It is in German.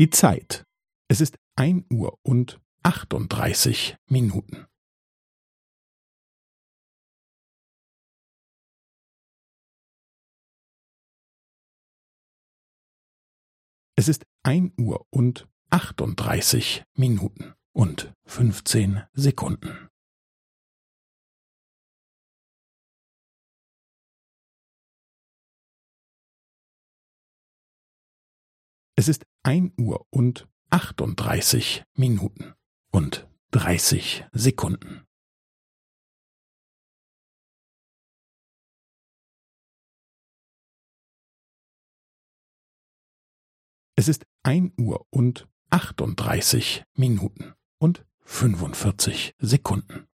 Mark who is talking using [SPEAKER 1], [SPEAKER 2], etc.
[SPEAKER 1] Die Zeit. Es ist ein Uhr und achtunddreißig Minuten. Es ist ein Uhr und achtunddreißig Minuten und fünfzehn Sekunden. Es ist ein Uhr und achtunddreißig Minuten und dreißig Sekunden. Es ist ein Uhr und achtunddreißig Minuten und fünfundvierzig Sekunden.